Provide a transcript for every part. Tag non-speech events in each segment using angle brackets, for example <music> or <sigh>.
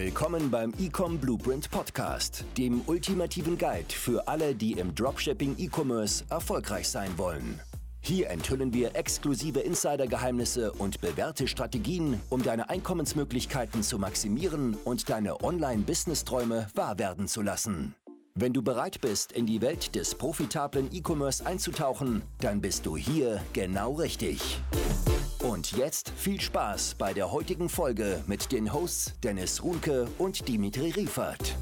Willkommen beim Ecom Blueprint Podcast, dem ultimativen Guide für alle, die im Dropshipping E-Commerce erfolgreich sein wollen. Hier enthüllen wir exklusive Insider-Geheimnisse und bewährte Strategien, um deine Einkommensmöglichkeiten zu maximieren und deine Online-Business-Träume wahr werden zu lassen. Wenn du bereit bist, in die Welt des profitablen E-Commerce einzutauchen, dann bist du hier genau richtig. Und jetzt viel Spaß bei der heutigen Folge mit den Hosts Dennis Runke und Dimitri Riefert.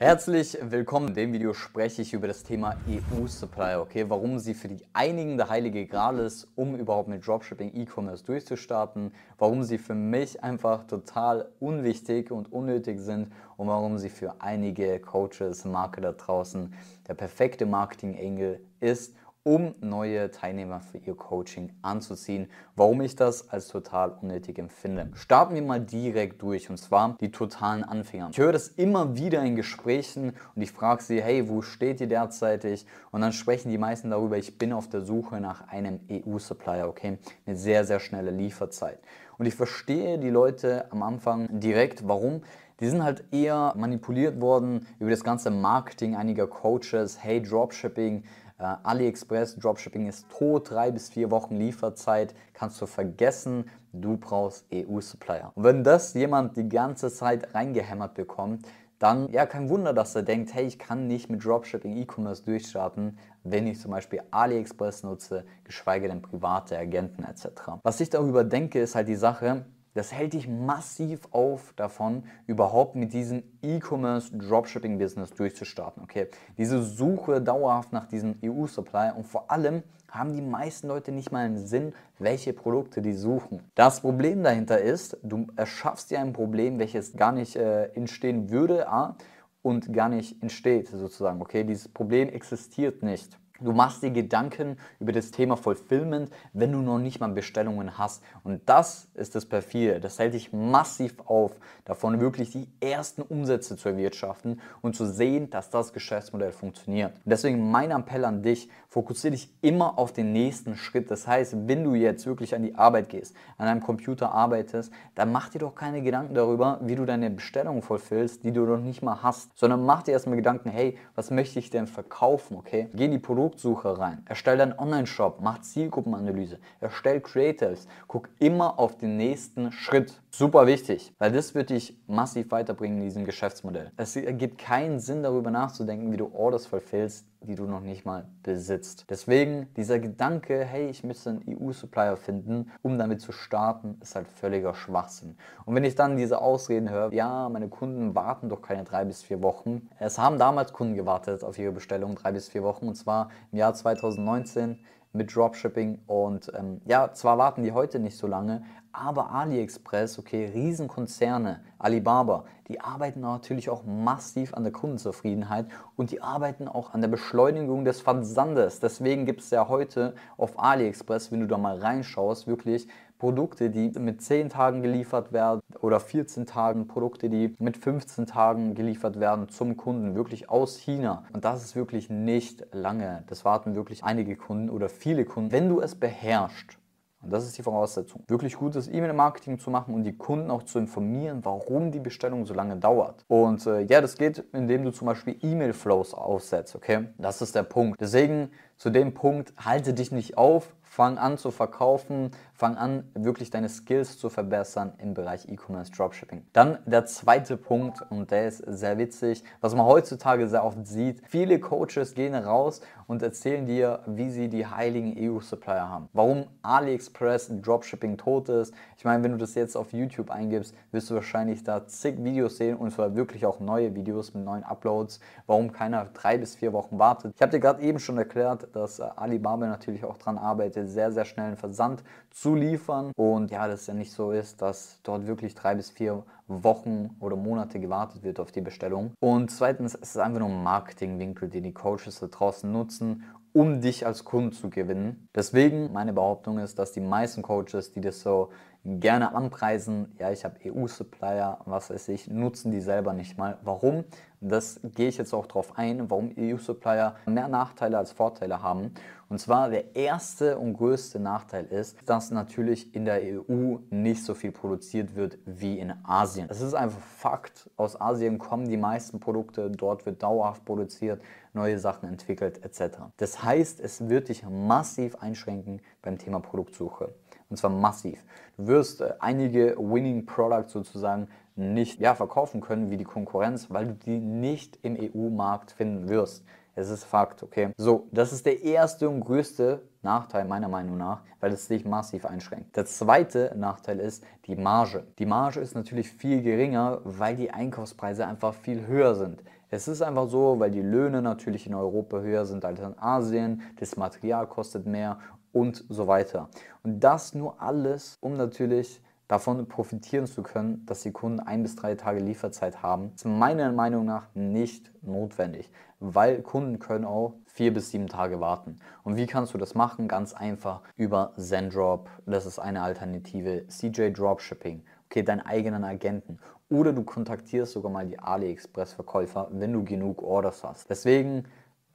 Herzlich willkommen. In dem Video spreche ich über das Thema EU-Supplier, okay? Warum sie für die einigen der heilige Gral ist, um überhaupt mit Dropshipping E-Commerce durchzustarten, warum sie für mich einfach total unwichtig und unnötig sind und warum sie für einige Coaches, Marketer draußen der perfekte Marketing-Engel ist um neue Teilnehmer für ihr Coaching anzuziehen. Warum ich das als total unnötig empfinde. Starten wir mal direkt durch und zwar die totalen Anfänger. Ich höre das immer wieder in Gesprächen und ich frage sie, hey, wo steht ihr derzeitig? Und dann sprechen die meisten darüber, ich bin auf der Suche nach einem EU-Supplier, okay, mit sehr, sehr schneller Lieferzeit. Und ich verstehe die Leute am Anfang direkt, warum die sind halt eher manipuliert worden über das ganze Marketing einiger Coaches. Hey, Dropshipping, AliExpress Dropshipping ist tot, drei bis vier Wochen Lieferzeit, kannst du vergessen, du brauchst EU-Supplier. Und wenn das jemand die ganze Zeit reingehämmert bekommt, dann ja kein Wunder, dass er denkt, hey, ich kann nicht mit Dropshipping E-Commerce durchstarten, wenn ich zum Beispiel AliExpress nutze, geschweige denn private Agenten etc. Was ich darüber denke, ist halt die Sache, das hält dich massiv auf davon, überhaupt mit diesem E-Commerce Dropshipping Business durchzustarten. Okay? Diese Suche dauerhaft nach diesem EU-Supply und vor allem haben die meisten Leute nicht mal einen Sinn, welche Produkte die suchen. Das Problem dahinter ist, du erschaffst dir ein Problem, welches gar nicht äh, entstehen würde A, und gar nicht entsteht sozusagen. Okay, dieses Problem existiert nicht. Du machst dir Gedanken über das Thema Fulfillment, wenn du noch nicht mal Bestellungen hast. Und das ist das Perfide. Das hält dich massiv auf, davon wirklich die ersten Umsätze zu erwirtschaften und zu sehen, dass das Geschäftsmodell funktioniert. Und deswegen mein Appell an dich, fokussiere dich immer auf den nächsten Schritt. Das heißt, wenn du jetzt wirklich an die Arbeit gehst, an einem Computer arbeitest, dann mach dir doch keine Gedanken darüber, wie du deine Bestellungen vollfüllst, die du noch nicht mal hast, sondern mach dir erstmal Gedanken, hey, was möchte ich denn verkaufen, okay? Geh in die Produkte Produktsuche rein, erstell deinen Online-Shop, mach Zielgruppenanalyse, erstell Creatives, guck immer auf den nächsten Schritt. Super wichtig, weil das wird dich massiv weiterbringen in diesem Geschäftsmodell. Es ergibt keinen Sinn darüber nachzudenken, wie du Orders verfehlst, die du noch nicht mal besitzt. Deswegen dieser Gedanke, hey, ich müsste einen EU-Supplier finden, um damit zu starten, ist halt völliger Schwachsinn. Und wenn ich dann diese Ausreden höre, ja, meine Kunden warten doch keine drei bis vier Wochen. Es haben damals Kunden gewartet auf ihre Bestellung, drei bis vier Wochen, und zwar im Jahr 2019 mit Dropshipping. Und ähm, ja, zwar warten die heute nicht so lange, aber AliExpress, okay, Riesenkonzerne, Alibaba, die arbeiten natürlich auch massiv an der Kundenzufriedenheit und die arbeiten auch an der Beschleunigung des Versandes. Deswegen gibt es ja heute auf AliExpress, wenn du da mal reinschaust, wirklich Produkte, die mit 10 Tagen geliefert werden oder 14 Tagen, Produkte, die mit 15 Tagen geliefert werden zum Kunden, wirklich aus China. Und das ist wirklich nicht lange. Das warten wirklich einige Kunden oder viele Kunden. Wenn du es beherrschst, und das ist die Voraussetzung. Wirklich gutes E-Mail-Marketing zu machen und die Kunden auch zu informieren, warum die Bestellung so lange dauert. Und äh, ja, das geht, indem du zum Beispiel E-Mail-Flows aufsetzt, okay? Das ist der Punkt. Deswegen zu dem Punkt, halte dich nicht auf, fang an zu verkaufen, fang an, wirklich deine Skills zu verbessern im Bereich E-Commerce Dropshipping. Dann der zweite Punkt, und der ist sehr witzig, was man heutzutage sehr oft sieht. Viele Coaches gehen raus und erzählen dir, wie sie die heiligen EU-Supplier haben. Warum AliExpress Dropshipping tot ist. Ich meine, wenn du das jetzt auf YouTube eingibst, wirst du wahrscheinlich da zig Videos sehen und zwar wirklich auch neue Videos mit neuen Uploads, warum keiner drei bis vier Wochen wartet. Ich habe dir gerade eben schon erklärt, dass Alibaba natürlich auch daran arbeitet, sehr, sehr schnellen Versand zu liefern. Und ja, das ja nicht so ist, dass dort wirklich drei bis vier Wochen oder Monate gewartet wird auf die Bestellung. Und zweitens, es ist einfach nur ein Marketingwinkel, den die Coaches da draußen nutzen, um dich als Kunden zu gewinnen. Deswegen, meine Behauptung ist, dass die meisten Coaches, die das so gerne anpreisen, ja, ich habe EU-Supplier, was weiß ich, nutzen die selber nicht mal. Warum? Das gehe ich jetzt auch darauf ein, warum EU-Supplier mehr Nachteile als Vorteile haben. Und zwar der erste und größte Nachteil ist, dass natürlich in der EU nicht so viel produziert wird wie in Asien. Es ist einfach Fakt. Aus Asien kommen die meisten Produkte, dort wird dauerhaft produziert, neue Sachen entwickelt etc. Das heißt, es wird dich massiv einschränken beim Thema Produktsuche. Und zwar massiv. Du wirst äh, einige Winning Products sozusagen nicht ja, verkaufen können wie die Konkurrenz, weil du die nicht im EU-Markt finden wirst. Es ist Fakt, okay? So, das ist der erste und größte Nachteil meiner Meinung nach, weil es dich massiv einschränkt. Der zweite Nachteil ist die Marge. Die Marge ist natürlich viel geringer, weil die Einkaufspreise einfach viel höher sind. Es ist einfach so, weil die Löhne natürlich in Europa höher sind als in Asien, das Material kostet mehr und so weiter. Und das nur alles, um natürlich davon profitieren zu können, dass die Kunden ein bis drei Tage Lieferzeit haben, ist meiner Meinung nach nicht notwendig, weil Kunden können auch vier bis sieben Tage warten. Und wie kannst du das machen? Ganz einfach über Zendrop, das ist eine Alternative, CJ Dropshipping, okay, deinen eigenen Agenten. Oder du kontaktierst sogar mal die AliExpress-Verkäufer, wenn du genug Orders hast. Deswegen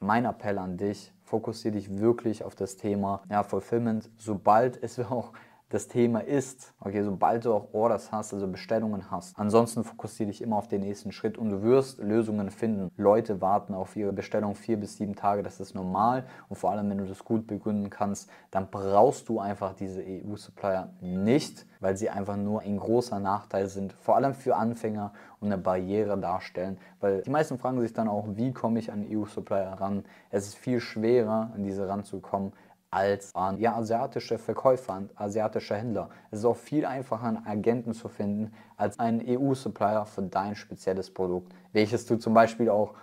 mein Appell an dich, fokussiere dich wirklich auf das Thema ja, Fulfillment, sobald es <laughs> auch das Thema ist, okay, sobald du auch Orders hast, also Bestellungen hast. Ansonsten fokussiere dich immer auf den nächsten Schritt und du wirst Lösungen finden. Leute warten auf ihre Bestellung vier bis sieben Tage, das ist normal und vor allem, wenn du das gut begründen kannst, dann brauchst du einfach diese EU-Supplier nicht, weil sie einfach nur ein großer Nachteil sind, vor allem für Anfänger und eine Barriere darstellen, weil die meisten fragen sich dann auch, wie komme ich an EU-Supplier ran? Es ist viel schwerer, an diese ranzukommen, als an ja, asiatische Verkäufer, an asiatische Händler. Es ist auch viel einfacher, einen Agenten zu finden, als einen EU-Supplier für dein spezielles Produkt, welches du zum Beispiel auch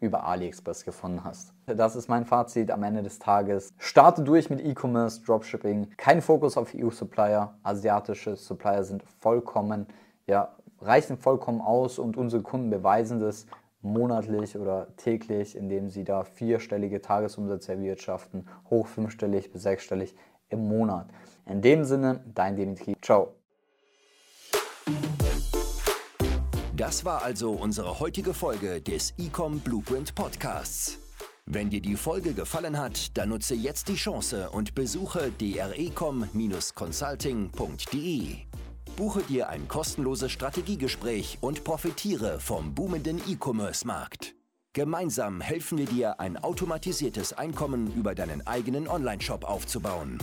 über AliExpress gefunden hast. Das ist mein Fazit am Ende des Tages. Starte durch mit E-Commerce, Dropshipping. Kein Fokus auf EU-Supplier. Asiatische Supplier sind vollkommen, ja, reichen vollkommen aus und unsere Kunden beweisen das monatlich oder täglich, indem sie da vierstellige Tagesumsätze erwirtschaften, hoch fünfstellig bis sechsstellig im Monat. In dem Sinne, dein Dimitri. Ciao. Das war also unsere heutige Folge des Ecom Blueprint Podcasts. Wenn dir die Folge gefallen hat, dann nutze jetzt die Chance und besuche drecom-consulting.de. Buche dir ein kostenloses Strategiegespräch und profitiere vom boomenden E-Commerce-Markt. Gemeinsam helfen wir dir, ein automatisiertes Einkommen über deinen eigenen Onlineshop aufzubauen.